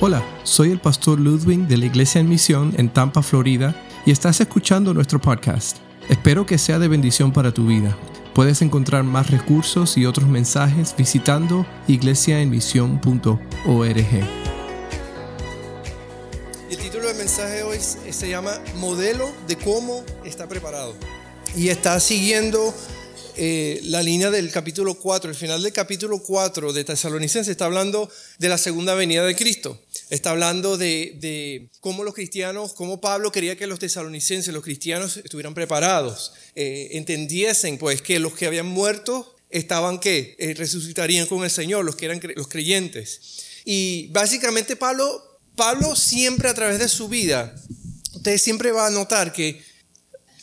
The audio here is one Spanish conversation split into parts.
Hola, soy el pastor Ludwig de la Iglesia en Misión en Tampa, Florida, y estás escuchando nuestro podcast. Espero que sea de bendición para tu vida. Puedes encontrar más recursos y otros mensajes visitando iglesiaenmisión.org. El título del mensaje hoy se llama Modelo de cómo está preparado. Y está siguiendo eh, la línea del capítulo 4. El final del capítulo 4 de Tesalonicenses está hablando de la segunda venida de Cristo. Está hablando de, cómo los cristianos, cómo Pablo quería que los tesalonicenses, los cristianos, estuvieran preparados, eh, entendiesen pues que los que habían muerto estaban que eh, resucitarían con el Señor, los que eran los creyentes. Y básicamente Pablo, Pablo siempre a través de su vida, usted siempre va a notar que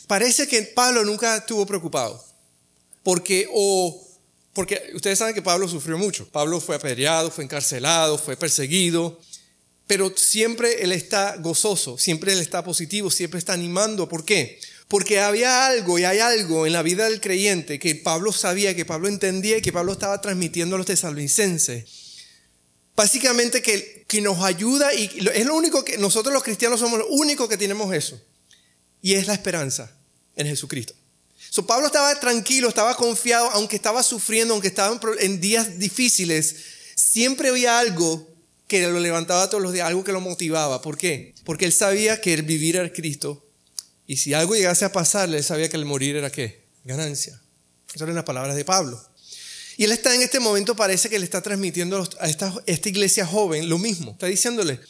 parece que Pablo nunca estuvo preocupado porque o porque ustedes saben que Pablo sufrió mucho. Pablo fue apedreado, fue encarcelado, fue perseguido, pero siempre él está gozoso, siempre él está positivo, siempre está animando. ¿Por qué? Porque había algo y hay algo en la vida del creyente que Pablo sabía, que Pablo entendía y que Pablo estaba transmitiendo a los tesalonicenses. Básicamente que, que nos ayuda y es lo único que nosotros los cristianos somos los únicos que tenemos eso. Y es la esperanza en Jesucristo. Pablo estaba tranquilo, estaba confiado, aunque estaba sufriendo, aunque estaba en días difíciles, siempre había algo que lo levantaba todos los días, algo que lo motivaba. ¿Por qué? Porque él sabía que el vivir era Cristo. Y si algo llegase a pasarle, él sabía que el morir era qué? Ganancia. Esas eran las palabras de Pablo. Y él está en este momento, parece que le está transmitiendo a esta, esta iglesia joven lo mismo. Está diciéndole,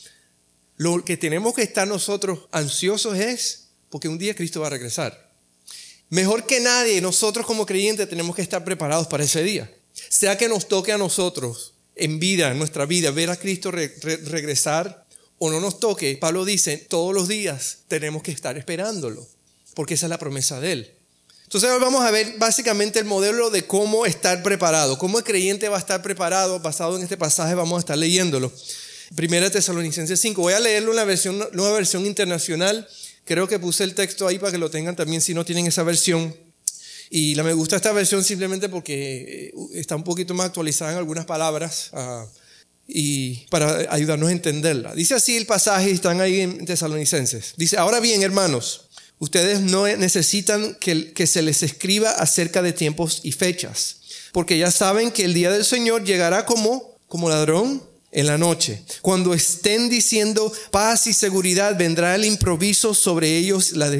lo que tenemos que estar nosotros ansiosos es porque un día Cristo va a regresar. Mejor que nadie, nosotros como creyentes tenemos que estar preparados para ese día. Sea que nos toque a nosotros en vida, en nuestra vida, ver a Cristo regresar o no nos toque, Pablo dice, todos los días tenemos que estar esperándolo, porque esa es la promesa de Él. Entonces hoy vamos a ver básicamente el modelo de cómo estar preparado, cómo el creyente va a estar preparado, basado en este pasaje vamos a estar leyéndolo. Primera Tesalonicenses 5, voy a leerlo en la versión, nueva versión internacional Creo que puse el texto ahí para que lo tengan también si no tienen esa versión. Y la me gusta esta versión simplemente porque eh, está un poquito más actualizada en algunas palabras ah, y para ayudarnos a entenderla. Dice así el pasaje, están ahí en Tesalonicenses. Dice, ahora bien, hermanos, ustedes no necesitan que, que se les escriba acerca de tiempos y fechas, porque ya saben que el día del Señor llegará como, como ladrón en la noche. Cuando estén diciendo paz y seguridad, vendrá el improviso sobre ellos, la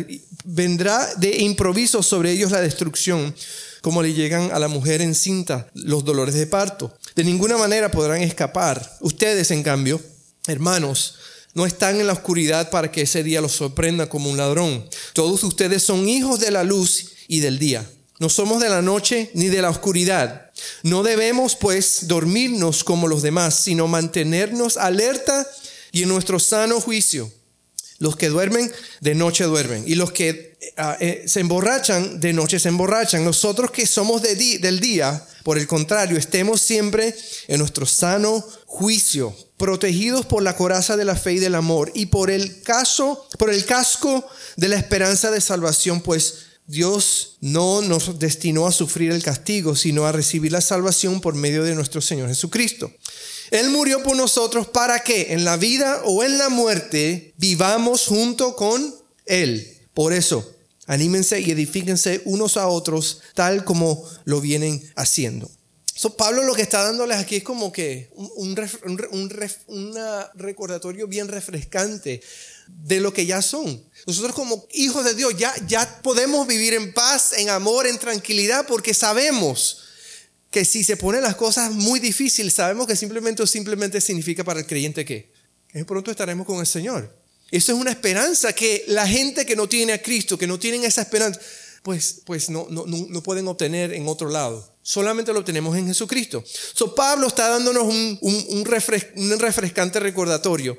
vendrá de improviso sobre ellos la destrucción, como le llegan a la mujer encinta los dolores de parto. De ninguna manera podrán escapar. Ustedes, en cambio, hermanos, no están en la oscuridad para que ese día los sorprenda como un ladrón. Todos ustedes son hijos de la luz y del día. No somos de la noche ni de la oscuridad. No debemos pues dormirnos como los demás, sino mantenernos alerta y en nuestro sano juicio. Los que duermen, de noche duermen. Y los que ah, eh, se emborrachan, de noche se emborrachan. Nosotros que somos de del día, por el contrario, estemos siempre en nuestro sano juicio, protegidos por la coraza de la fe y del amor, y por el caso, por el casco de la esperanza de salvación, pues Dios no nos destinó a sufrir el castigo, sino a recibir la salvación por medio de nuestro Señor Jesucristo. Él murió por nosotros para que en la vida o en la muerte vivamos junto con Él. Por eso, anímense y edifíquense unos a otros tal como lo vienen haciendo. Pablo lo que está dándoles aquí es como que un recordatorio bien refrescante de lo que ya son. Nosotros como hijos de Dios ya, ya podemos vivir en paz, en amor, en tranquilidad, porque sabemos que si se ponen las cosas muy difíciles, sabemos que simplemente simplemente significa para el creyente que, que pronto estaremos con el Señor. Eso es una esperanza que la gente que no tiene a Cristo, que no tienen esa esperanza, pues, pues no, no, no pueden obtener en otro lado. Solamente lo obtenemos en Jesucristo. So, Pablo está dándonos un, un, un, refrescante recordatorio.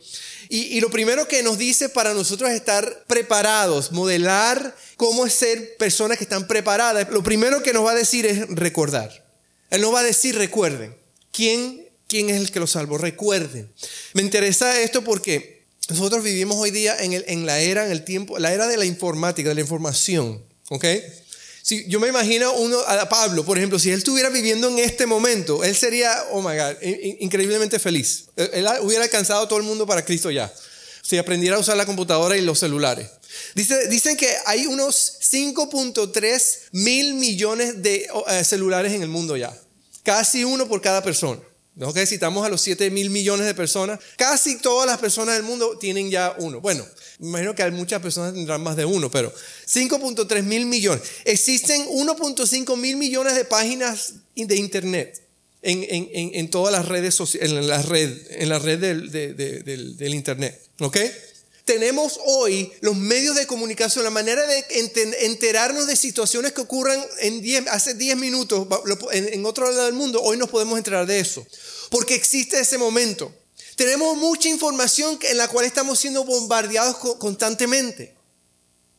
Y, lo primero que nos dice para nosotros es estar preparados, modelar cómo es ser personas que están preparadas. Lo primero que nos va a decir es recordar. Él nos va a decir recuerden. ¿Quién, quién es el que los salvó? Recuerden. Me interesa esto porque nosotros vivimos hoy día en, el, en la era, en el tiempo, la era de la informática, de la información. ¿Ok? Si yo me imagino a Pablo, por ejemplo, si él estuviera viviendo en este momento, él sería, oh my God, increíblemente feliz. Él hubiera alcanzado a todo el mundo para Cristo ya. Si aprendiera a usar la computadora y los celulares. Dice, dicen que hay unos 5.3 mil millones de eh, celulares en el mundo ya. Casi uno por cada persona. ¿No? Que si estamos a los 7 mil millones de personas, casi todas las personas del mundo tienen ya uno. Bueno, me imagino que hay muchas personas tendrán más de uno, pero 5.3 mil millones. Existen 1.5 mil millones de páginas de Internet en, todas las redes sociales, en la red, en la red del, del Internet. ¿Ok? Tenemos hoy los medios de comunicación, la manera de enterarnos de situaciones que ocurran en hace 10 minutos en, otro lado del mundo, hoy nos podemos enterar de eso, porque existe ese momento. Tenemos mucha información en la cual estamos siendo bombardeados constantemente.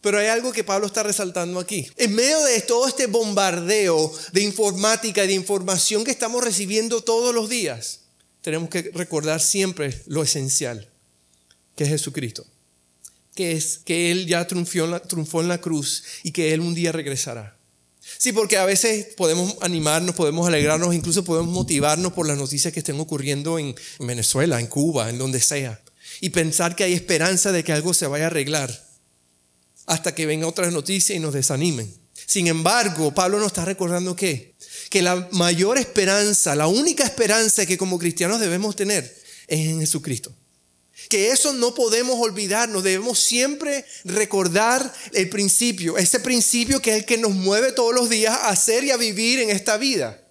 Pero hay algo que Pablo está resaltando aquí. En medio de todo este bombardeo de informática y de información que estamos recibiendo todos los días, tenemos que recordar siempre lo esencial, que es Jesucristo que Él ya triunfó en, la, triunfó en la cruz y que Él un día regresará. Sí, porque a veces podemos animarnos, podemos alegrarnos, incluso podemos motivarnos por las noticias que estén ocurriendo en Venezuela, en Cuba, en donde sea, y pensar que hay esperanza de que algo se vaya a arreglar hasta que venga otras noticias y nos desanimen. Sin embargo, Pablo nos está recordando que que la mayor esperanza, la única esperanza que como cristianos debemos tener es en Jesucristo que eso no podemos olvidarnos, debemos siempre recordar el principio, ese principio que es el que nos mueve todos los días a hacer y a vivir en esta vida.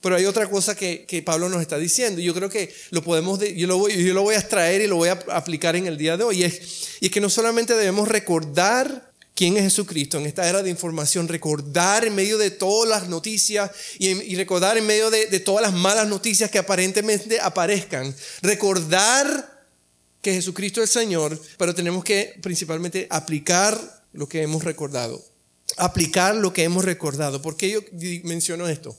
Pero hay otra cosa que, Pablo nos está diciendo, yo creo que lo podemos, yo lo, voy, yo lo voy a extraer y lo voy a aplicar en el día de hoy, y es, y es que no solamente debemos recordar quién es Jesucristo en esta era de información, recordar en medio de todas las noticias y, recordar en medio de, de, todas las malas noticias que aparentemente aparezcan, recordar que Jesucristo es el Señor, pero tenemos que principalmente aplicar lo que hemos recordado. Aplicar lo que hemos recordado. ¿Por qué yo menciono esto?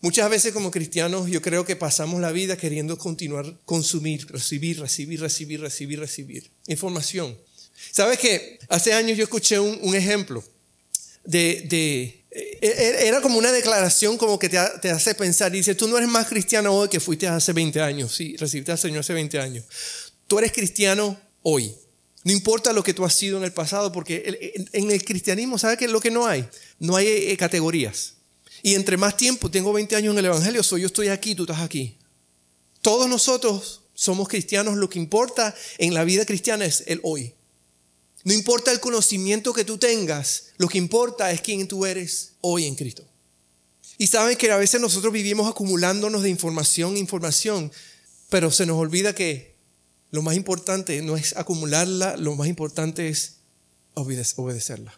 Muchas veces como cristianos yo creo que pasamos la vida queriendo continuar consumir, recibir, recibir, recibir, recibir, recibir información. ¿Sabes qué? Hace años yo escuché un, ejemplo de, de, e, e, Era como una declaración como que te, hace pensar. Dice, tú no eres más cristiano hoy que fuiste hace 20 años. Sí, recibiste al Señor hace 20 años. Tú eres cristiano hoy. No importa lo que tú has sido en el pasado, porque en el cristianismo, ¿sabes qué es lo que no hay? No hay eh, categorías. Y entre más tiempo, tengo 20 años en el Evangelio, soy yo estoy aquí, tú estás aquí. Todos nosotros somos cristianos, lo que importa en la vida cristiana es el hoy. No importa el conocimiento que tú tengas, lo que importa es quién tú eres hoy en Cristo. Y saben que a veces nosotros vivimos acumulándonos de información, información, pero se nos olvida que lo más importante no es acumularla, lo más importante es obedecerla.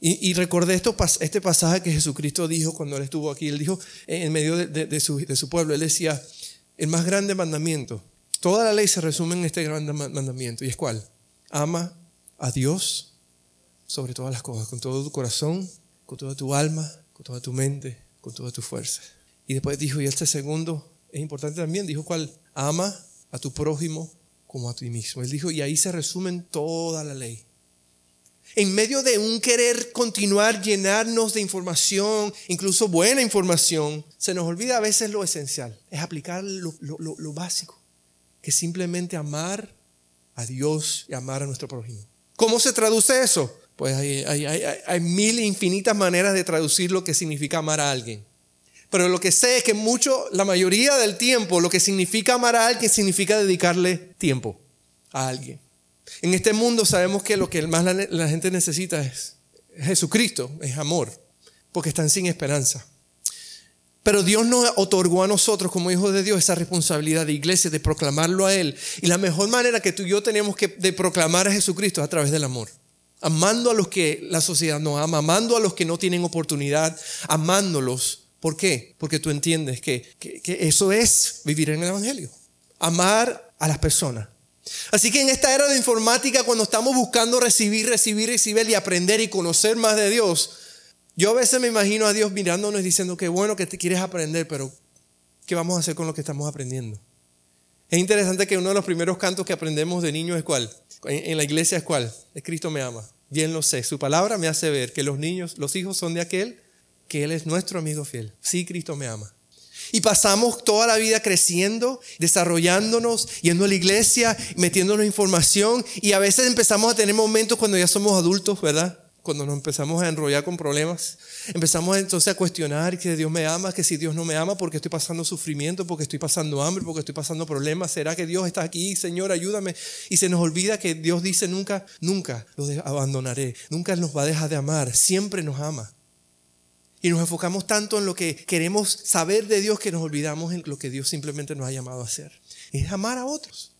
Y, recordé esto, este pasaje que Jesucristo dijo cuando Él estuvo aquí. Él dijo en medio de, su, de su pueblo, Él decía, el más grande mandamiento. Toda la ley se resume en este gran mandamiento. ¿Y es cuál? Ama a Dios sobre todas las cosas, con todo tu corazón, con toda tu alma, con toda tu mente, con toda tu fuerza. Y después dijo, y este segundo es importante también, dijo cuál, ama a tu prójimo como a ti mismo. Él dijo, y ahí se resumen toda la ley. En medio de un querer continuar llenarnos de información, incluso buena información, se nos olvida a veces lo esencial, es aplicar lo, básico, que es simplemente amar a Dios y amar a nuestro prójimo. ¿Cómo se traduce eso? Pues hay, hay, hay, hay mil infinitas maneras de traducir lo que significa amar a alguien. Pero lo que sé es que mucho, la mayoría del tiempo, lo que significa amar a alguien significa dedicarle tiempo a alguien. En este mundo sabemos que lo que más la, gente necesita es Jesucristo, es amor, porque están sin esperanza. Pero Dios nos otorgó a nosotros como hijos de Dios esa responsabilidad de iglesia, de proclamarlo a Él. Y la mejor manera que tú y yo tenemos que de proclamar a Jesucristo es a través del amor. Amando a los que la sociedad no ama, amando a los que no tienen oportunidad, amándolos ¿Por qué? Porque tú entiendes que, eso es vivir en el Evangelio. Amar a las personas. Así que en esta era de informática, cuando estamos buscando recibir, recibir, recibir y aprender y conocer más de Dios, yo a veces me imagino a Dios mirándonos y diciendo que bueno que te quieres aprender, pero ¿qué vamos a hacer con lo que estamos aprendiendo? Es interesante que uno de los primeros cantos que aprendemos de niños es cuál? En, la iglesia es cuál? Es Cristo me ama. bien lo sé. Su palabra me hace ver que los niños, los hijos son de aquel que Él es nuestro amigo fiel. Sí, Cristo me ama. Y pasamos toda la vida creciendo, desarrollándonos, yendo a la iglesia, metiéndonos información. Y a veces empezamos a tener momentos cuando ya somos adultos, ¿verdad? Cuando nos empezamos a enrollar con problemas. Empezamos entonces a cuestionar que Dios me ama, que si Dios no me ama, porque estoy pasando sufrimiento, porque estoy pasando hambre, porque estoy pasando problemas. ¿Será que Dios está aquí? Señor, ayúdame. Y se nos olvida que Dios dice nunca, nunca los abandonaré. Nunca nos va a dejar de amar. Siempre nos ama. Y nos enfocamos tanto en lo que queremos saber de Dios que nos olvidamos en lo que Dios simplemente nos ha llamado a hacer. Es amar a otros.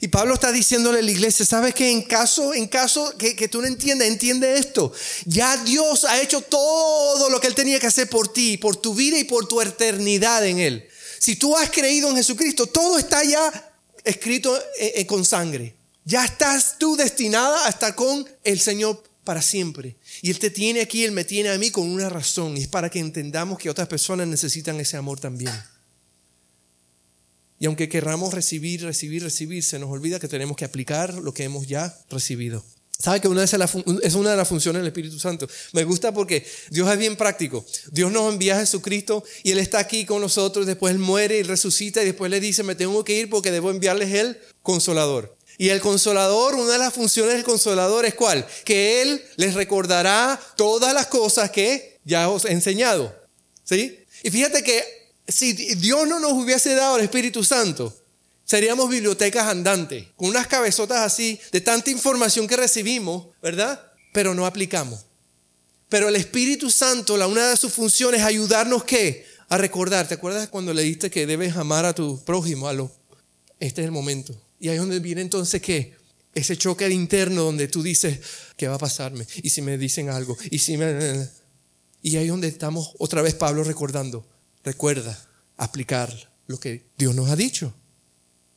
Y Pablo está diciéndole a la iglesia, ¿sabes que En caso, en caso que, que, tú no entiendas, entiende esto. Ya Dios ha hecho todo lo que Él tenía que hacer por ti, por tu vida y por tu eternidad en Él. Si tú has creído en Jesucristo, todo está ya escrito eh, eh, con sangre. Ya estás tú destinada a estar con el Señor para siempre. Y Él te tiene aquí, Él me tiene a mí con una razón. Y es para que entendamos que otras personas necesitan ese amor también. Y aunque querramos recibir, recibir, recibir, se nos olvida que tenemos que aplicar lo que hemos ya recibido. ¿Sabe que una es, es una de las funciones del Espíritu Santo? Me gusta porque Dios es bien práctico. Dios nos envía a Jesucristo y Él está aquí con nosotros. Después Él muere y resucita y después le dice, me tengo que ir porque debo enviarles el consolador. Y el consolador, una de las funciones del consolador es cuál? Que Él les recordará todas las cosas que ya os he enseñado. ¿Sí? Y fíjate que si Dios no nos hubiese dado el Espíritu Santo, seríamos bibliotecas andantes, con unas cabezotas así de tanta información que recibimos, ¿verdad? Pero no aplicamos. Pero el Espíritu Santo, la una de sus funciones es ayudarnos ¿qué? A recordar. ¿Te acuerdas cuando le diste que debes amar a tu prójimo? A lo, este es el momento. Y ahí es donde viene entonces qué? Ese choque interno donde tú dices, ¿qué va a pasarme? Y si me dicen algo, y si me... Y ahí es donde estamos otra vez Pablo recordando, recuerda aplicar lo que Dios nos ha dicho.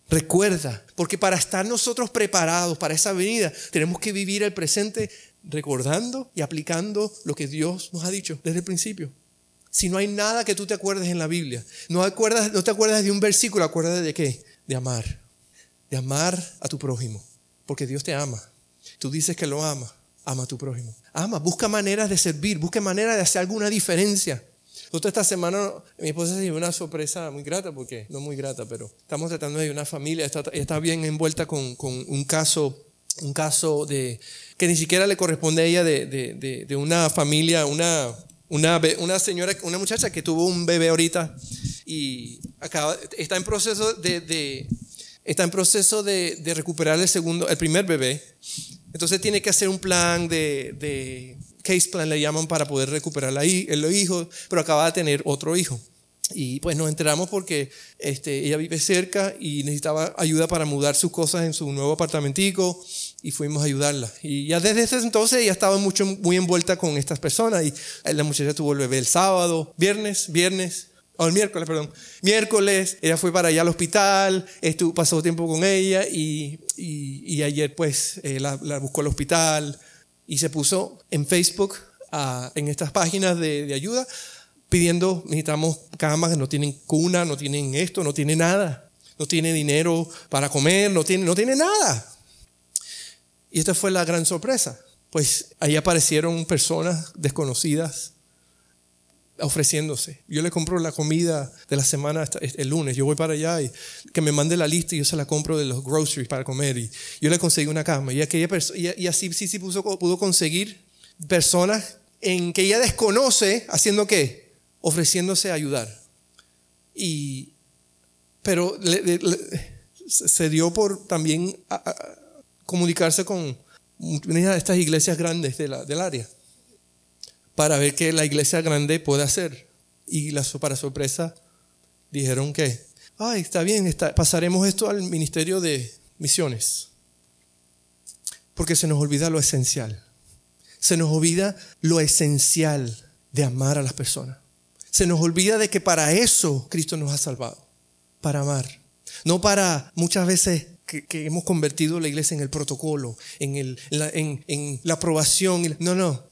Recuerda, porque para estar nosotros preparados para esa venida, tenemos que vivir el presente recordando y aplicando lo que Dios nos ha dicho desde el principio. Si no hay nada que tú te acuerdes en la Biblia, no, acuerdas, no te acuerdas de un versículo, acuérdate de qué? De amar de amar a tu prójimo, porque Dios te ama. Tú dices que lo ama, ama a tu prójimo. Ama, busca maneras de servir, busca maneras de hacer alguna diferencia. Justo esta semana mi esposa se llevó una sorpresa muy grata, porque no muy grata, pero estamos tratando de una familia, está, está bien envuelta con, con, un caso, un caso de que ni siquiera le corresponde a ella de, de, de, una familia, una, una, una, señora, una muchacha que tuvo un bebé ahorita y acaba, está en proceso de, está en proceso de, recuperar el segundo, el primer bebé. Entonces tiene que hacer un plan de, case plan, le llaman, para poder recuperar el hijo, pero acaba de tener otro hijo. Y pues nos enteramos porque este, ella vive cerca y necesitaba ayuda para mudar sus cosas en su nuevo apartamentico y fuimos a ayudarla. Y ya desde ese entonces ella estaba mucho, muy envuelta con estas personas y la muchacha tuvo el bebé el sábado, viernes, viernes, o el miércoles, perdón. Miércoles, ella fue para allá al hospital, estuvo, pasó tiempo con ella y, y, ayer pues eh, la, buscó al hospital y se puso en Facebook, en estas páginas de, de, ayuda, pidiendo, necesitamos camas, no tienen cuna, no tienen esto, no tiene nada, no tiene dinero para comer, no tiene, no tiene nada. Y esta fue la gran sorpresa, pues ahí aparecieron personas desconocidas ofreciéndose. Yo le compro la comida de la semana el lunes. Yo voy para allá y que me mande la lista y yo se la compro de los groceries para comer. Y yo le conseguí una cama. Y, aquella y, así sí, sí pudo, pudo conseguir personas en que ella desconoce haciendo qué? Ofreciéndose a ayudar. Y, pero se dio por también comunicarse con una de estas iglesias grandes de la, del área para ver qué la iglesia grande puede hacer. Y la, para sorpresa dijeron que, ay, está bien, pasaremos esto al Ministerio de Misiones. Porque se nos olvida lo esencial. Se nos olvida lo esencial de amar a las personas. Se nos olvida de que para eso Cristo nos ha salvado. Para amar. No para muchas veces que, hemos convertido la iglesia en el protocolo, en, el, la, en, la aprobación. No, no.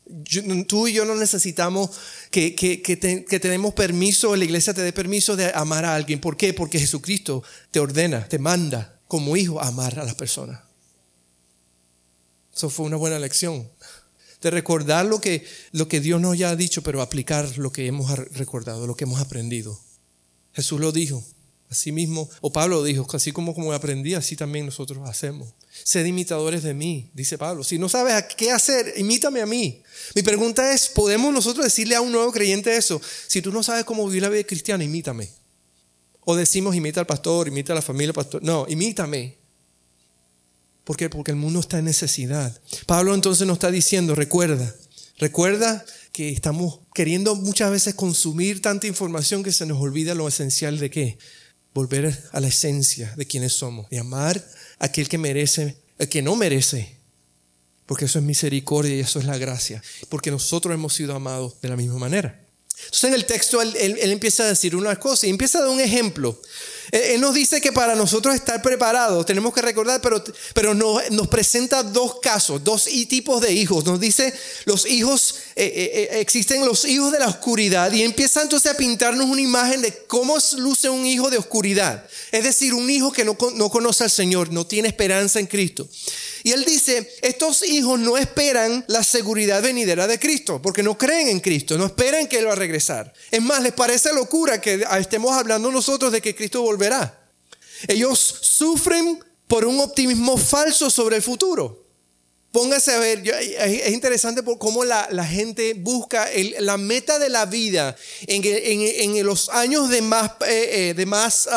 tú y yo no necesitamos que, que, que, tenemos permiso, la iglesia te dé permiso de amar a alguien. ¿Por qué? Porque Jesucristo te ordena, te manda como hijo a amar a las personas. Eso fue una buena lección. de recordar lo que, lo que Dios nos ya ha dicho, pero aplicar lo que hemos recordado, lo que hemos aprendido. Jesús lo dijo, así mismo, o Pablo lo dijo, así como, como aprendí, así también nosotros hacemos. Sed imitadores de mí, dice Pablo. Si no sabes qué hacer, imítame a mí. Mi pregunta es, ¿podemos nosotros decirle a un nuevo creyente eso? Si tú no sabes cómo vivir la vida cristiana, imítame. O decimos, imita al pastor, imita a la familia pastor. No, imítame. ¿Por qué? Porque el mundo está en necesidad. Pablo entonces nos está diciendo, recuerda, recuerda que estamos queriendo muchas veces consumir tanta información que se nos olvida lo esencial de qué? Volver a la esencia de quienes somos, de amar a aquel que merece, el que no merece, porque eso es misericordia y eso es la gracia, porque nosotros hemos sido amados de la misma manera. Entonces en el texto él, empieza a decir una cosa y empieza a dar un ejemplo. Él nos dice que para nosotros estar preparados tenemos que recordar, pero, pero nos, presenta dos casos, dos tipos de hijos. Nos dice los hijos, eh, eh, eh, existen los hijos de la oscuridad y empieza entonces a pintarnos una imagen de cómo luce un hijo de oscuridad. Es decir, un hijo que no, no conoce al Señor, no tiene esperanza en Cristo. Y él dice, estos hijos no esperan la seguridad venidera de Cristo, porque no creen en Cristo, no esperan que Él va a regresar. Es más, les parece locura que estemos hablando nosotros de que Cristo volverá. Ellos sufren por un optimismo falso sobre el futuro. Póngase a ver, es interesante por cómo la, gente busca la meta de la vida en, los años de más, eh, eh, de más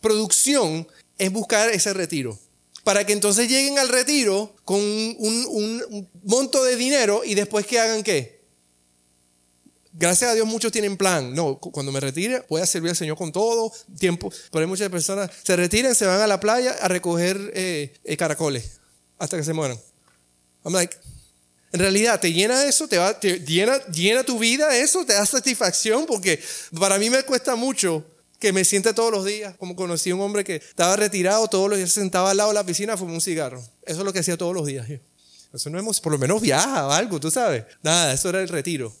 producción, es buscar ese retiro para que entonces lleguen al retiro con un, monto de dinero y después que hagan qué. Gracias a Dios muchos tienen plan. No, cuando me retire voy a servir al Señor con todo tiempo. Pero hay muchas personas se retiran, se van a la playa a recoger eh, eh, caracoles hasta que se mueran. I'm like, en realidad, ¿te llena eso? ¿Te, va, te llena, llena tu vida eso? ¿Te da satisfacción? Porque para mí me cuesta mucho que me siente todos los días, como conocí a un hombre que estaba retirado, todos los días se sentaba al lado de la piscina a un cigarro. Eso es lo que hacía todos los días. Eso no hemos, por lo menos viaja o algo, tú sabes. Nada, eso era el retiro.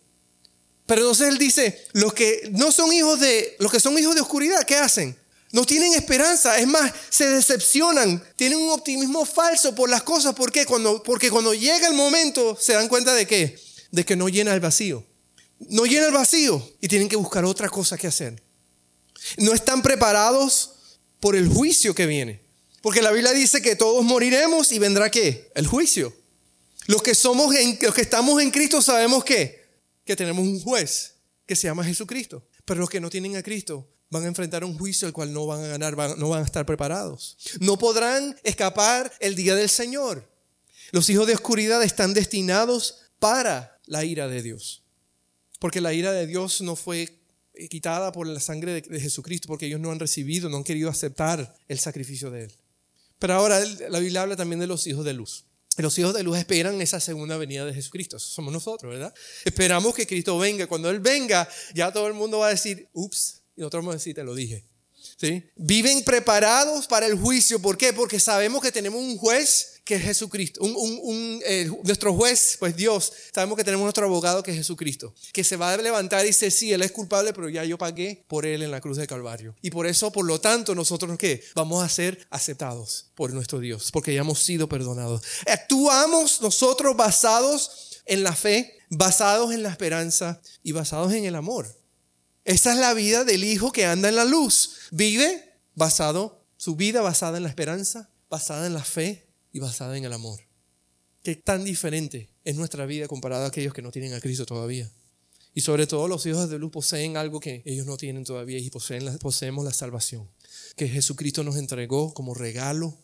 Pero entonces él dice, los que no son hijos de, los que son hijos de oscuridad, ¿qué hacen? No tienen esperanza, es más, se decepcionan, tienen un optimismo falso por las cosas. ¿Por qué? Porque cuando llega el momento se dan cuenta de qué? De que no llena el vacío. No llena el vacío y tienen que buscar otra cosa que hacer. No están preparados por el juicio que viene. Porque la Biblia dice que todos moriremos y vendrá qué? El juicio. Los que somos los que estamos en Cristo sabemos que que tenemos un juez que se llama Jesucristo. Pero los que no tienen a Cristo van a enfrentar un juicio al cual no van a ganar, no van a estar preparados. No podrán escapar el día del Señor. Los hijos de oscuridad están destinados para la ira de Dios. Porque la ira de Dios no fue quitada por la sangre de, Jesucristo, porque ellos no han recibido, no han querido aceptar el sacrificio de Él. Pero ahora la Biblia habla también de los hijos de luz. Los hijos de luz esperan esa segunda venida de Jesucristo. somos nosotros, ¿verdad? Esperamos que Cristo venga. Cuando Él venga, ya todo el mundo va a decir, ups, y nosotros vamos a decir, te lo dije. Viven preparados para el juicio. ¿Por qué? Porque sabemos que tenemos un juez que es Jesucristo. Un, eh, nuestro juez, pues Dios, sabemos que tenemos nuestro abogado que es Jesucristo, que se va a levantar y dice, sí, Él es culpable, pero ya yo pagué por Él en la cruz de Calvario. Y por eso, por lo tanto, nosotros ¿qué? Vamos a ser aceptados por nuestro Dios, porque ya hemos sido perdonados. Actuamos nosotros basados en la fe, basados en la esperanza y basados en el amor. Esa es la vida del Hijo que anda en la luz. Vive basado, su vida basada en la esperanza, basada en la fe y basada en el amor. Qué tan diferente es nuestra vida comparada a aquellos que no tienen a Cristo todavía. Y sobre todo los hijos de luz poseen algo que ellos no tienen todavía y poseemos la salvación, que Jesucristo nos entregó como regalo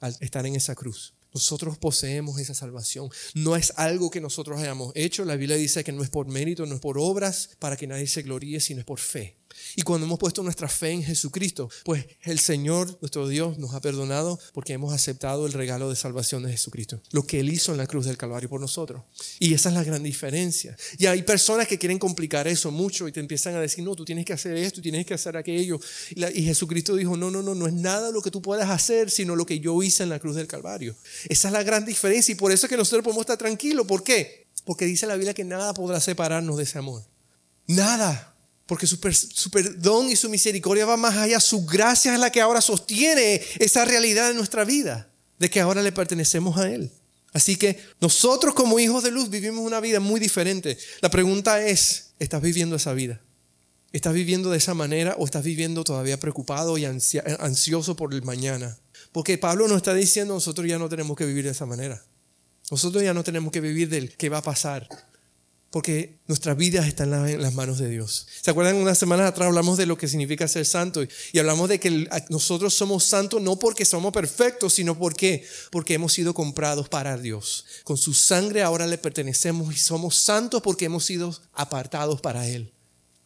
al estar en esa cruz. Nosotros poseemos esa salvación. No es algo que nosotros hayamos hecho. La Biblia dice que no es por mérito, no es por obras, para que nadie se gloríe, sino es por fe. Y cuando hemos puesto nuestra fe en Jesucristo, pues el Señor, nuestro Dios, nos ha perdonado porque hemos aceptado el regalo de salvación de Jesucristo, lo que Él hizo en la cruz del Calvario por nosotros. Y esa es la gran diferencia. Y hay personas que quieren complicar eso mucho y te empiezan a decir, no, tú tienes que hacer esto, tienes que hacer aquello. Y, Jesucristo dijo, no, no, no, no es nada lo que tú puedas hacer, sino lo que yo hice en la cruz del Calvario. Esa es la gran diferencia y por eso es que nosotros podemos estar tranquilos. ¿Por qué? Porque dice la Biblia que nada podrá separarnos de ese amor. Nada. Porque su, perdón y su misericordia va más allá. Su gracia es la que ahora sostiene esa realidad en nuestra vida, de que ahora le pertenecemos a Él. Así que nosotros como hijos de luz vivimos una vida muy diferente. La pregunta es, ¿estás viviendo esa vida? ¿Estás viviendo de esa manera o estás viviendo todavía preocupado y ansioso por el mañana? Porque Pablo nos está diciendo, nosotros ya no tenemos que vivir de esa manera. Nosotros ya no tenemos que vivir del qué va a pasar. Porque nuestra vida está en, las manos de Dios. ¿Se acuerdan? Unas semanas atrás hablamos de lo que significa ser santo y hablamos de que nosotros somos santos no porque somos perfectos, sino porque, porque hemos sido comprados para Dios. Con su sangre ahora le pertenecemos y somos santos porque hemos sido apartados para Él.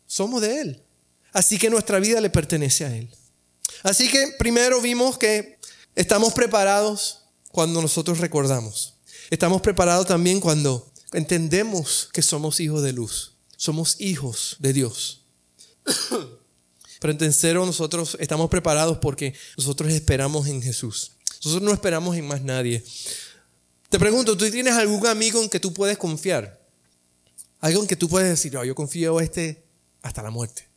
Somos de Él. Así que nuestra vida le pertenece a Él. Así que primero vimos que estamos preparados cuando nosotros recordamos. Estamos preparados también cuando entendemos que somos hijos de luz. Somos hijos de Dios. Pero en tercero, nosotros estamos preparados porque nosotros esperamos en Jesús. Nosotros no esperamos en más nadie. Te pregunto, ¿tú tienes algún amigo en que tú puedes confiar? Algo en que tú puedes decir, yo confío en este hasta la muerte.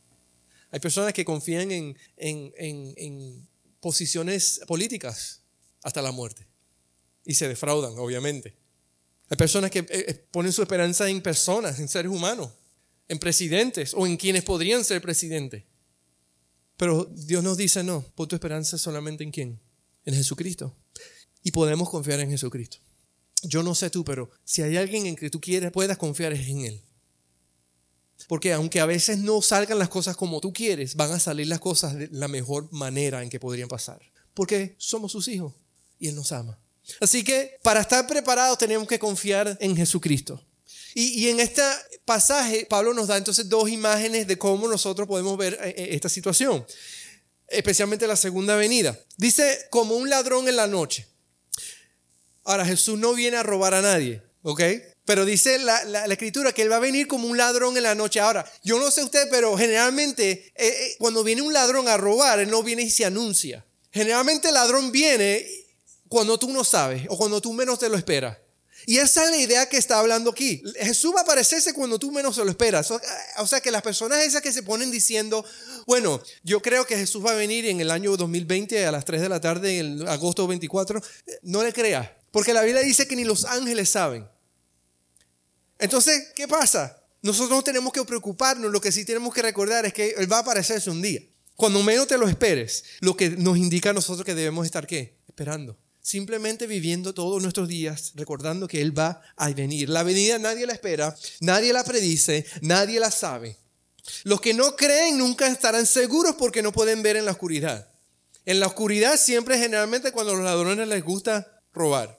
Hay personas que confían en, en, posiciones políticas hasta la muerte y se defraudan, obviamente. Hay personas que eh, eh, ponen su esperanza en personas, en seres humanos, en presidentes o en quienes podrían ser presidentes. Pero Dios nos dice, no, pon tu esperanza solamente en quién, en Jesucristo. Y podemos confiar en Jesucristo. Yo no sé tú, pero si hay alguien en que tú quieres, puedas confiar es en Él. Porque aunque a veces no salgan las cosas como tú quieres, van a salir las cosas de la mejor manera en que podrían pasar. Porque somos sus hijos y Él nos ama. Así que para estar preparados tenemos que confiar en Jesucristo. Y, en este pasaje Pablo nos da entonces dos imágenes de cómo nosotros podemos ver eh, eh, esta situación, especialmente la segunda venida. Dice como un ladrón en la noche. Ahora Jesús no viene a robar a nadie, ¿ok? Pero dice la, escritura que él va a venir como un ladrón en la noche. Ahora, yo no sé usted, pero generalmente eh, cuando viene un ladrón a robar, él no viene y se anuncia. Generalmente el ladrón viene cuando tú no sabes o cuando tú menos te lo esperas. Y esa es la idea que está hablando aquí. Jesús va a aparecerse cuando tú menos se lo esperas. O sea que las personas esas que se ponen diciendo, bueno, yo creo que Jesús va a venir en el año 2020 a las 3 de la tarde, en agosto 24, no le creas. Porque la Biblia dice que ni los ángeles saben. Entonces, ¿qué pasa? Nosotros no tenemos que preocuparnos, lo que sí tenemos que recordar es que Él va a aparecerse un día. Cuando menos te lo esperes, lo que nos indica a nosotros que debemos estar qué? Esperando. Simplemente viviendo todos nuestros días, recordando que Él va a venir. La venida nadie la espera, nadie la predice, nadie la sabe. Los que no creen nunca estarán seguros porque no pueden ver en la oscuridad. En la oscuridad siempre generalmente cuando a los ladrones les gusta robar.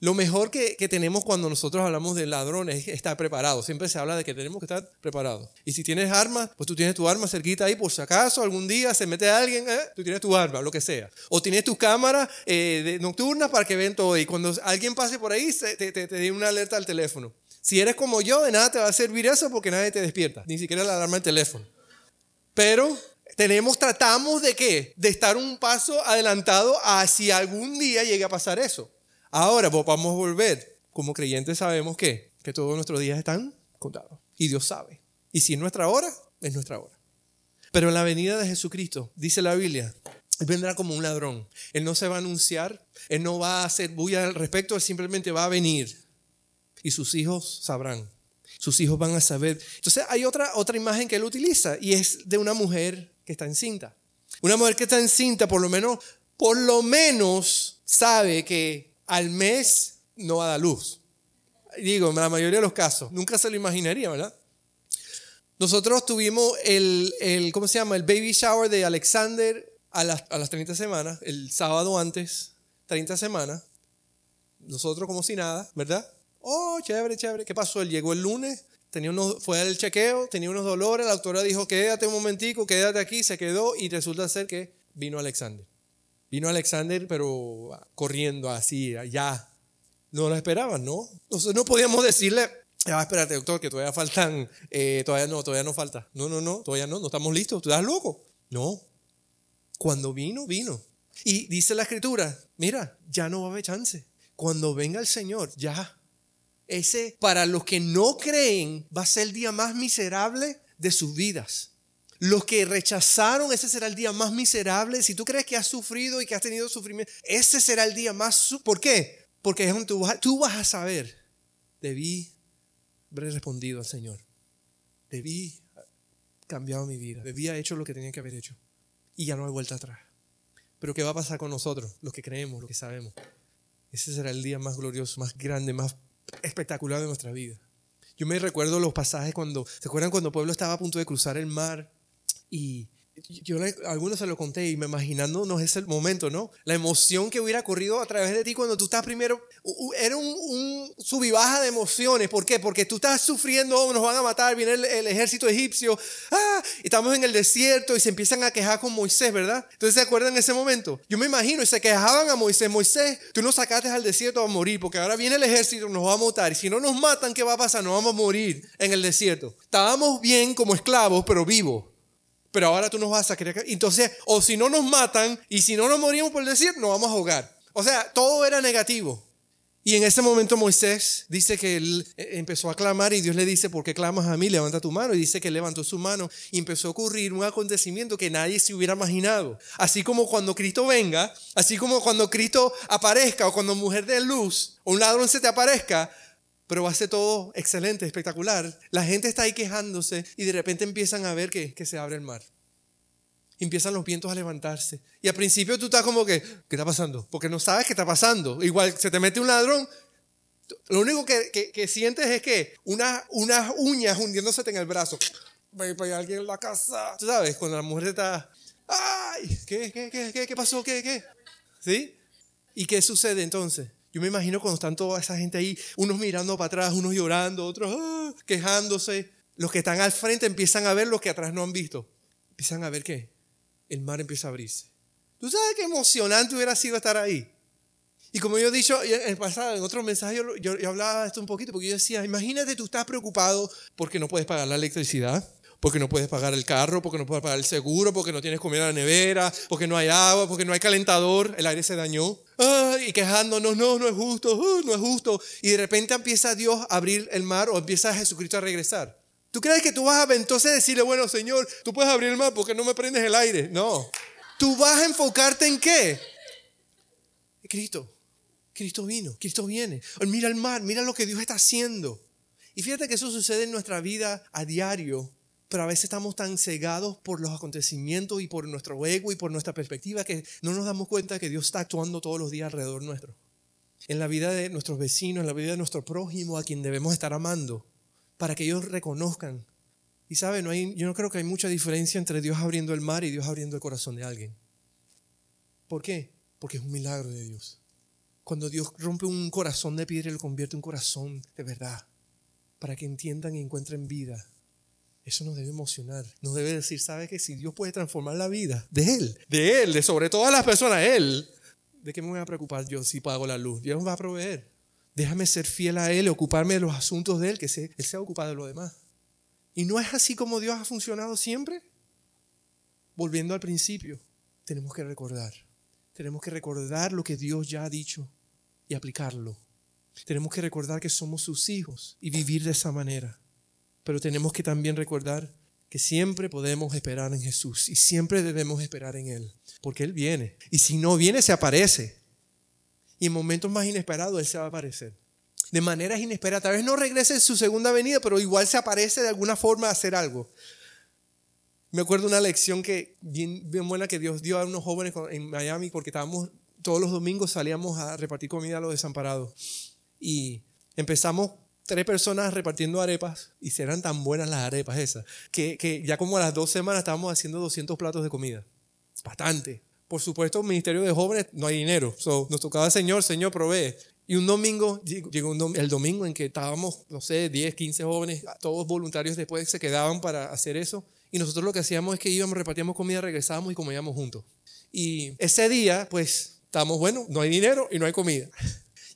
Lo mejor que, tenemos cuando nosotros hablamos de ladrones es estar preparados. Siempre se habla de que tenemos que estar preparados. Y si tienes armas, pues tú tienes tu arma cerquita ahí por si acaso algún día se mete alguien, ¿eh? tú tienes tu arma, lo que sea. O tienes tus cámaras eh, nocturnas para que vean todo. Y cuando alguien pase por ahí, te, te, te una alerta al teléfono. Si eres como yo, de nada te va a servir eso porque nadie te despierta, ni siquiera la alarma del teléfono. Pero tenemos, tratamos de qué? De estar un paso adelantado a si algún día llegue a pasar eso. Ahora pues, vamos a volver. Como creyentes sabemos que, que todos nuestros días están contados. Y Dios sabe. Y si es nuestra hora, es nuestra hora. Pero en la venida de Jesucristo, dice la Biblia, Él vendrá como un ladrón. Él no se va a anunciar, Él no va a hacer bulla al respecto, Él simplemente va a venir. Y sus hijos sabrán. Sus hijos van a saber. Entonces hay otra, otra imagen que Él utiliza y es de una mujer que está encinta. Una mujer que está encinta, por lo menos, por lo menos sabe que al mes no va a dar luz. Digo, en la mayoría de los casos, nunca se lo imaginaría, ¿verdad? Nosotros tuvimos el, el ¿cómo se llama? El baby shower de Alexander a las, a las 30 semanas, el sábado antes, 30 semanas. Nosotros como si nada, ¿verdad? Oh, chévere, chévere. ¿Qué pasó? Él llegó el lunes, tenía unos, fue al chequeo, tenía unos dolores, la doctora dijo, quédate un momentico, quédate aquí, se quedó y resulta ser que vino Alexander. Vino Alexander, pero corriendo así, ya. No lo esperaban, ¿no? Entonces no podíamos decirle, ah, espérate, doctor, que todavía faltan, eh, todavía no, todavía no falta. No, no, no, todavía no, no estamos listos. ¿Tú estás loco? No. Cuando vino, vino. Y dice la escritura, mira, ya no va a haber chance. Cuando venga el Señor, ya. Ese, para los que no creen, va a ser el día más miserable de sus vidas. Los que rechazaron, ese será el día más miserable. Si tú crees que has sufrido y que has tenido sufrimiento, ese será el día más... ¿Por qué? Porque es donde tú vas, a saber, debí haber respondido al Señor. Debí cambiado mi vida. Debí haber hecho lo que tenía que haber hecho. Y ya no hay vuelta atrás. Pero ¿qué va a pasar con nosotros? Los que creemos, los que sabemos. Ese será el día más glorioso, más grande, más espectacular de nuestra vida. Yo me recuerdo los pasajes cuando, ¿se acuerdan cuando pueblo estaba a punto de cruzar el mar y yo a algunos se lo conté y me imaginándonos ese momento, ¿no? La emoción que hubiera corrido a través de ti cuando tú estás primero, era un, un sub y baja de emociones. ¿Por qué? Porque tú estás sufriendo, oh, nos van a matar, viene el, el, ejército egipcio, ah, estamos en el desierto y se empiezan a quejar con Moisés, ¿verdad? Entonces se acuerdan ese momento. Yo me imagino y se quejaban a Moisés, Moisés, tú nos sacaste al desierto a morir porque ahora viene el ejército, nos va a matar y si no nos matan, ¿qué va a pasar? Nos vamos a morir en el desierto. Estábamos bien como esclavos, pero vivos pero ahora tú nos vas a querer. Entonces, o si no nos matan y si no nos morimos por decir, nos vamos a ahogar. O sea, todo era negativo. Y en ese momento Moisés dice que él eh, empezó a clamar y Dios le dice, ¿por qué clamas a mí? Levanta tu mano. Y dice que levantó su mano y empezó a ocurrir un acontecimiento que nadie se hubiera imaginado. Así como cuando Cristo venga, así como cuando Cristo aparezca o cuando mujer de luz o un ladrón se te aparezca, pero ser todo excelente, espectacular. La gente está ahí quejándose y de repente empiezan a ver que, que se abre el mar. Empiezan los vientos a levantarse. Y al principio tú estás como que, ¿qué está pasando? Porque no sabes qué está pasando. Igual se te mete un ladrón. Lo único que, que, sientes es que unas uñas hundiéndose en el brazo. Hay alguien en la casa. Tú sabes, cuando la mujer está, ¡ay! ¿Qué, qué, qué, qué pasó? ¿Qué, qué? ¿Sí? ¿Y qué sucede entonces? Yo me imagino cuando están toda esa gente ahí, unos mirando para atrás, unos llorando, otros ah, quejándose. Los que están al frente empiezan a ver lo que atrás no han visto. Empiezan a ver qué. El mar empieza a abrirse. ¿Tú sabes qué emocionante hubiera sido estar ahí? Y como yo he dicho en el pasado, en otro mensaje, yo, yo hablaba de esto un poquito, porque yo decía, imagínate tú estás preocupado porque no puedes pagar la electricidad, porque no puedes pagar el carro, porque no puedes pagar el seguro, porque no tienes comida en la nevera, porque no hay agua, porque no hay calentador, el aire se dañó. Y quejándonos, no, no es justo, uh, no es justo. Y de repente empieza Dios a abrir el mar o empieza Jesucristo a regresar. ¿Tú crees que tú vas a entonces decirle, bueno, Señor, tú puedes abrir el mar porque no me prendes el aire? No. Tú vas a enfocarte en qué? Cristo. Cristo vino, Cristo viene. Mira el mar, mira lo que Dios está haciendo. Y fíjate que eso sucede en nuestra vida a diario pero a veces estamos tan cegados por los acontecimientos y por nuestro ego y por nuestra perspectiva que no nos damos cuenta que Dios está actuando todos los días alrededor nuestro. En la vida de nuestros vecinos, en la vida de nuestro prójimo, a quien debemos estar amando, para que ellos reconozcan. Y sabe, no yo no creo que hay mucha diferencia entre Dios abriendo el mar y Dios abriendo el corazón de alguien. ¿Por qué? Porque es un milagro de Dios. Cuando Dios rompe un corazón de piedra y lo convierte en un corazón de verdad, para que entiendan y encuentren vida eso nos debe emocionar. Nos debe decir, ¿sabe que si Dios puede transformar la vida de Él, de Él, de sobre todas las personas, Él, ¿de qué me voy a preocupar yo si pago la luz? Dios va a proveer. Déjame ser fiel a Él, ocuparme de los asuntos de Él, que Él se ha ocupado de lo demás. ¿Y no es así como Dios ha funcionado siempre? Volviendo al principio, tenemos que recordar. Tenemos que recordar lo que Dios ya ha dicho y aplicarlo. Tenemos que recordar que somos sus hijos y vivir de esa manera. Pero tenemos que también recordar que siempre podemos esperar en Jesús y siempre debemos esperar en Él, porque Él viene. Y si no viene, se aparece. Y en momentos más inesperados Él se va a aparecer. De maneras inesperadas. Tal vez no regrese en su segunda venida, pero igual se aparece de alguna forma a hacer algo. Me acuerdo una lección que bien, bien buena que Dios dio a unos jóvenes en Miami porque estábamos todos los domingos salíamos a repartir comida a los desamparados. Y empezamos tres personas repartiendo arepas y serán tan buenas las arepas esas, que, que, ya como a las dos semanas estábamos haciendo 200 platos de comida. Bastante. Por supuesto, Ministerio de Jóvenes no hay dinero. So, nos tocaba, Señor, Señor, provee. Y un domingo, llegó el domingo en que estábamos, no sé, 10, 15 jóvenes, todos voluntarios después se quedaban para hacer eso. Y nosotros lo que hacíamos es que íbamos, repartíamos comida, regresábamos y comíamos juntos. Y ese día, pues, estábamos, bueno, no hay dinero y no hay comida.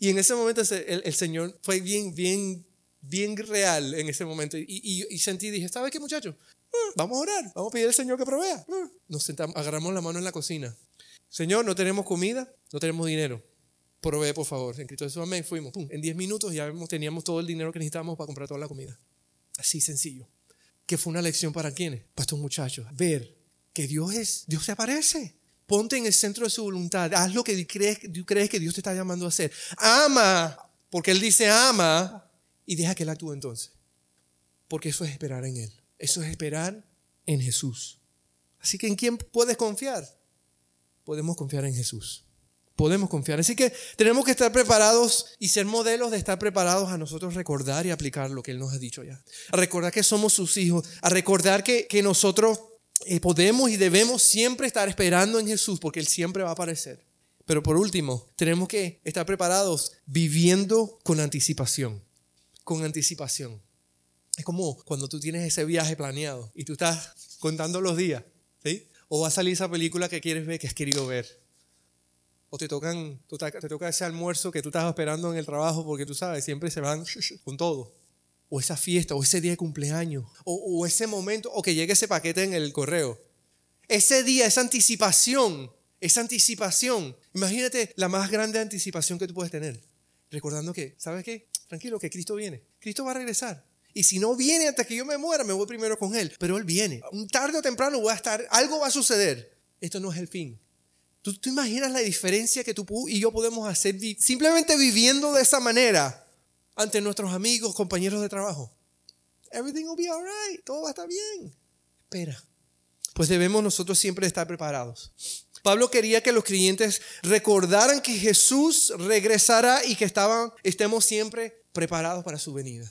Y en ese momento el, Señor fue bien, bien, bien real en ese momento. Y, y, sentí, dije, ¿sabes qué muchachos? Ah, vamos a orar, vamos a pedir al Señor que provea. Ah, nos sentamos, agarramos la mano en la cocina. Señor, no tenemos comida, no tenemos dinero. Provee, por favor. En Cristo Jesús, amén. Fuimos. En 10 minutos ya teníamos todo el dinero que necesitábamos para comprar toda la comida. Así sencillo. Que fue una lección para quienes? Para estos muchachos. Ver que Dios es, Dios se aparece. Ponte en el centro de su voluntad. Haz lo que crees, que Dios te está llamando a hacer. Ama, porque Él dice ama, y deja que Él actúe entonces. Porque eso es esperar en Él. Eso es esperar en Jesús. Así que ¿en quién puedes confiar? Podemos confiar en Jesús. Podemos confiar. Así que tenemos que estar preparados y ser modelos de estar preparados a nosotros recordar y aplicar lo que Él nos ha dicho ya. A recordar que somos sus hijos. A recordar que, que nosotros eh, podemos y debemos siempre estar esperando en Jesús porque Él siempre va a aparecer. Pero por último, tenemos que estar preparados viviendo con anticipación. Con anticipación. Es como cuando tú tienes ese viaje planeado y tú estás contando los días, ¿sí? O va a salir esa película que quieres ver, que has querido ver. O te, tocan, te toca ese almuerzo que tú estás esperando en el trabajo porque tú sabes, siempre se van con todo. O esa fiesta, o ese día de cumpleaños, o, ese momento, o que llegue ese paquete en el correo. Ese día, esa anticipación, esa anticipación. Imagínate la más grande anticipación que tú puedes tener. Recordando que, ¿sabes qué? Tranquilo, que Cristo viene. Cristo va a regresar. Y si no viene hasta que yo me muera, me voy primero con Él. Pero Él viene. Un tarde o temprano voy a estar, algo va a suceder. Esto no es el fin. ¿Tú, tú imaginas la diferencia que tú y yo podemos hacer simplemente viviendo de esa manera ante nuestros amigos, compañeros de trabajo? Everything will be alright. Todo va a estar bien. Espera. Pues debemos nosotros siempre estar preparados. Pablo quería que los creyentes recordaran que Jesús regresará y que estaban, estemos siempre preparados para su venida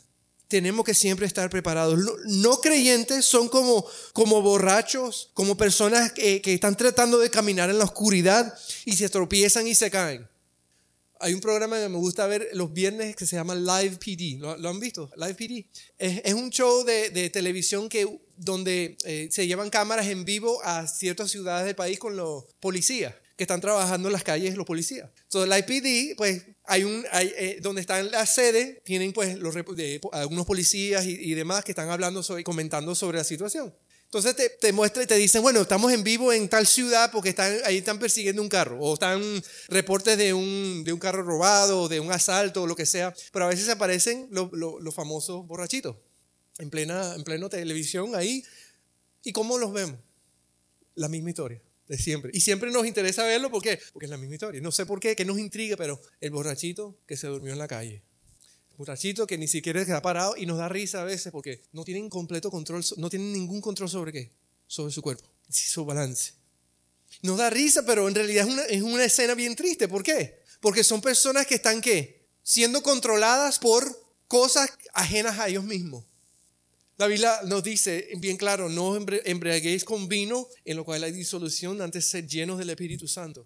tenemos que siempre estar preparados. No creyentes son como, como borrachos, como personas que, están tratando de caminar en la oscuridad y se tropiezan y se caen. Hay un programa que me gusta ver los viernes que se llama Live PD. ¿Lo, han visto? Live PD. Es, un show de, televisión que, donde eh, se llevan cámaras en vivo a ciertas ciudades del país con los policías que están trabajando en las calles los policías. Entonces, la IPD, pues, hay un, hay, eh, donde están las sedes, tienen pues los, algunos policías y, demás que están hablando sobre, comentando sobre la situación. Entonces te, te muestra y te dicen, bueno, estamos en vivo en tal ciudad porque están, ahí están persiguiendo un carro, o están reportes de un, de un carro robado, de un asalto, o lo que sea, pero a veces aparecen los, los, famosos borrachitos en plena en pleno televisión ahí. ¿Y cómo los vemos? La misma historia de siempre. Y siempre nos interesa verlo, ¿por qué? Porque es la misma historia. No sé por qué, que nos intriga, pero el borrachito que se durmió en la calle. El borrachito que ni siquiera queda parado y nos da risa a veces porque no tienen completo control, no tienen ningún control sobre qué, sobre su cuerpo, su balance. Nos da risa, pero en realidad es una, es una escena bien triste. ¿Por qué? Porque son personas que están qué? Siendo controladas por cosas ajenas a ellos mismos. La Biblia nos dice bien claro, no embriaguéis con vino en lo cual hay disolución antes de ser llenos del Espíritu Santo.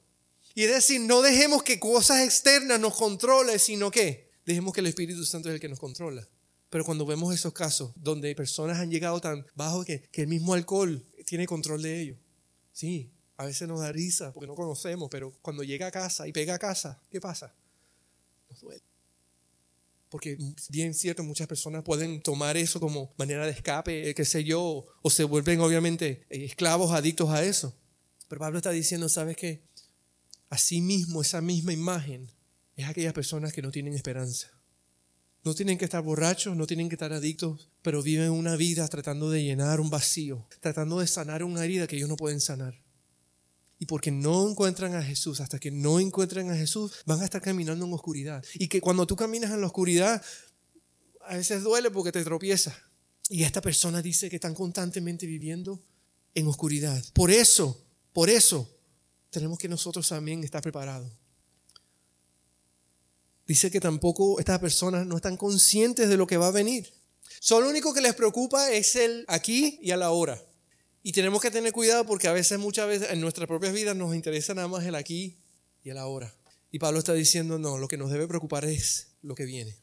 Y es decir, no dejemos que cosas externas nos controlen, sino que dejemos que el Espíritu Santo es el que nos controla. Pero cuando vemos esos casos donde personas han llegado tan bajo que, que el mismo alcohol tiene control de ellos, sí, a veces nos da risa porque no conocemos, pero cuando llega a casa y pega a casa, ¿qué pasa? Nos duele porque bien cierto, muchas personas pueden tomar eso como manera de escape, eh, qué sé yo, o se vuelven obviamente eh, esclavos, adictos a eso. Pero Pablo está diciendo, ¿sabes qué? Así mismo, esa misma imagen es aquellas personas que no tienen esperanza. No tienen que estar borrachos, no tienen que estar adictos, pero viven una vida tratando de llenar un vacío, tratando de sanar una herida que ellos no pueden sanar. Y porque no encuentran a Jesús, hasta que no encuentren a Jesús, van a estar caminando en oscuridad. Y que cuando tú caminas en la oscuridad, a veces duele porque te tropiezas. Y esta persona dice que están constantemente viviendo en oscuridad. Por eso, por eso, tenemos que nosotros también estar preparados. Dice que tampoco estas personas no están conscientes de lo que va a venir. Solo lo único que les preocupa es el aquí y a la hora. Y tenemos que tener cuidado porque a veces, muchas veces en nuestras propias vidas nos interesa nada más el aquí y el ahora. Y Pablo está diciendo, no, lo que nos debe preocupar es lo que viene,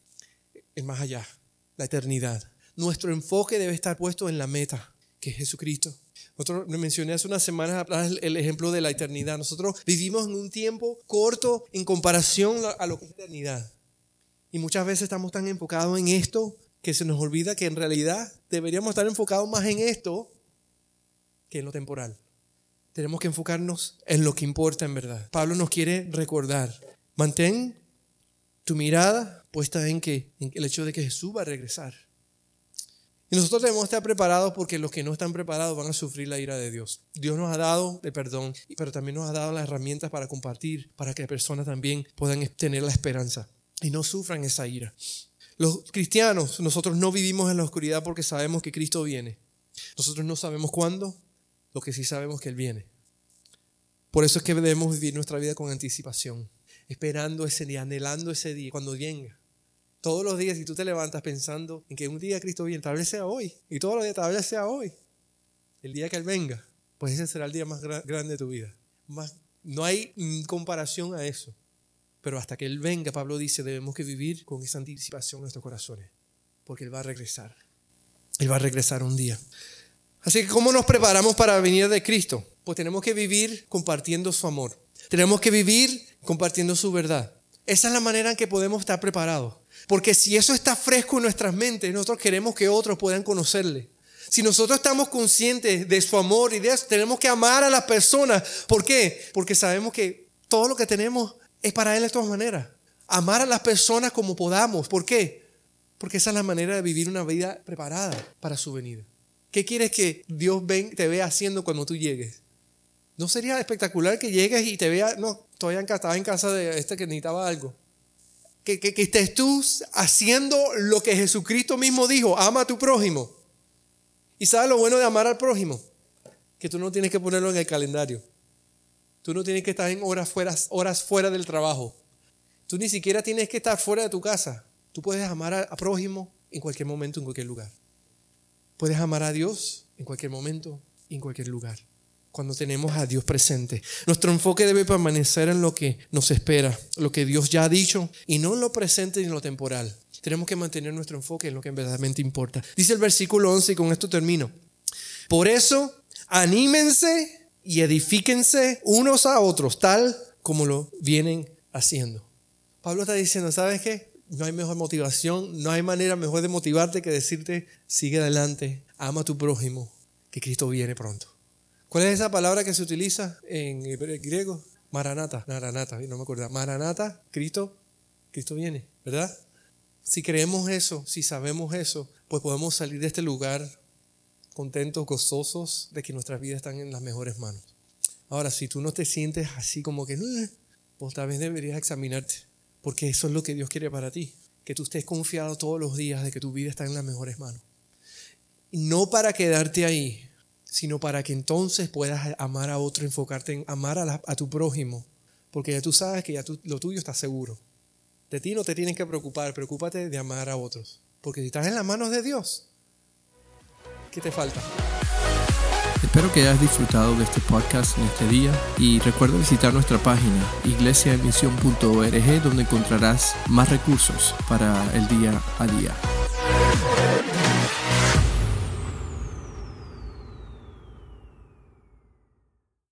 el más allá, la eternidad. Nuestro enfoque debe estar puesto en la meta, que es Jesucristo. Nosotros mencioné hace unas semanas el ejemplo de la eternidad. Nosotros vivimos en un tiempo corto en comparación a lo que es eternidad. Y muchas veces estamos tan enfocados en esto que se nos olvida que en realidad deberíamos estar enfocados más en esto que en lo temporal. Tenemos que enfocarnos en lo que importa en verdad. Pablo nos quiere recordar, mantén tu mirada puesta en, que, en el hecho de que Jesús va a regresar. Y nosotros debemos estar preparados porque los que no están preparados van a sufrir la ira de Dios. Dios nos ha dado el perdón, pero también nos ha dado las herramientas para compartir, para que personas también puedan tener la esperanza y no sufran esa ira. Los cristianos, nosotros no vivimos en la oscuridad porque sabemos que Cristo viene. Nosotros no sabemos cuándo, lo que sí sabemos que Él viene. Por eso es que debemos vivir nuestra vida con anticipación, esperando ese día, anhelando ese día, cuando venga. Todos los días, si tú te levantas pensando en que un día Cristo viene, tal vez sea hoy, y todos los días tal vez sea hoy, el día que Él venga, pues ese será el día más grande de tu vida. Más, no hay comparación a eso. Pero hasta que Él venga, Pablo dice, debemos que vivir con esa anticipación en nuestros corazones, porque Él va a regresar. Él va a regresar un día. Así que, ¿cómo nos preparamos para venir de Cristo? Pues tenemos que vivir compartiendo su amor. Tenemos que vivir compartiendo su verdad. Esa es la manera en que podemos estar preparados. Porque si eso está fresco en nuestras mentes, nosotros queremos que otros puedan conocerle. Si nosotros estamos conscientes de su amor y de eso, tenemos que amar a las personas. ¿Por qué? Porque sabemos que todo lo que tenemos es para Él de todas maneras. Amar a las personas como podamos. ¿Por qué? Porque esa es la manera de vivir una vida preparada para su venida. ¿Qué quieres que Dios te vea haciendo cuando tú llegues? ¿No sería espectacular que llegues y te vea, no, todavía estaba en casa de este que necesitaba algo? Que, que, que estés tú haciendo lo que Jesucristo mismo dijo, ama a tu prójimo. ¿Y sabes lo bueno de amar al prójimo? Que tú no tienes que ponerlo en el calendario. Tú no tienes que estar en horas fuera, horas fuera del trabajo. Tú ni siquiera tienes que estar fuera de tu casa. Tú puedes amar a, prójimo en cualquier momento, en cualquier lugar. Puedes amar a Dios en cualquier momento en cualquier lugar. Cuando tenemos a Dios presente. Nuestro enfoque debe permanecer en lo que nos espera, lo que Dios ya ha dicho, y no en lo presente ni en lo temporal. Tenemos que mantener nuestro enfoque en lo que verdaderamente importa. Dice el versículo 11 y con esto termino. Por eso, anímense y edifíquense unos a otros, tal como lo vienen haciendo. Pablo está diciendo, ¿sabes qué? No hay mejor motivación, no hay manera mejor de motivarte que decirte, sigue adelante, ama a tu prójimo, que Cristo viene pronto. ¿Cuál es esa palabra que se utiliza en griego? Maranata, Maranata, no me acuerdo. Maranata, Cristo, Cristo viene, ¿verdad? Si creemos eso, si sabemos eso, pues podemos salir de este lugar contentos, gozosos de que nuestras vidas están en las mejores manos. Ahora, si tú no te sientes así como que, pues tal vez deberías examinarte, porque eso es lo que Dios quiere para ti, que tú estés confiado todos los días de que tu vida está en las mejores manos. No para quedarte ahí, sino para que entonces puedas amar a otro, enfocarte en amar a, tu prójimo, porque ya tú sabes que ya lo tuyo está seguro. De ti no te tienes que preocupar, preocúpate de amar a otros, porque si estás en las manos de Dios, ¿Qué te falta? Espero que hayas disfrutado de este podcast en este día y recuerda visitar nuestra página iglesiaemisión.org donde encontrarás más recursos para el día a día.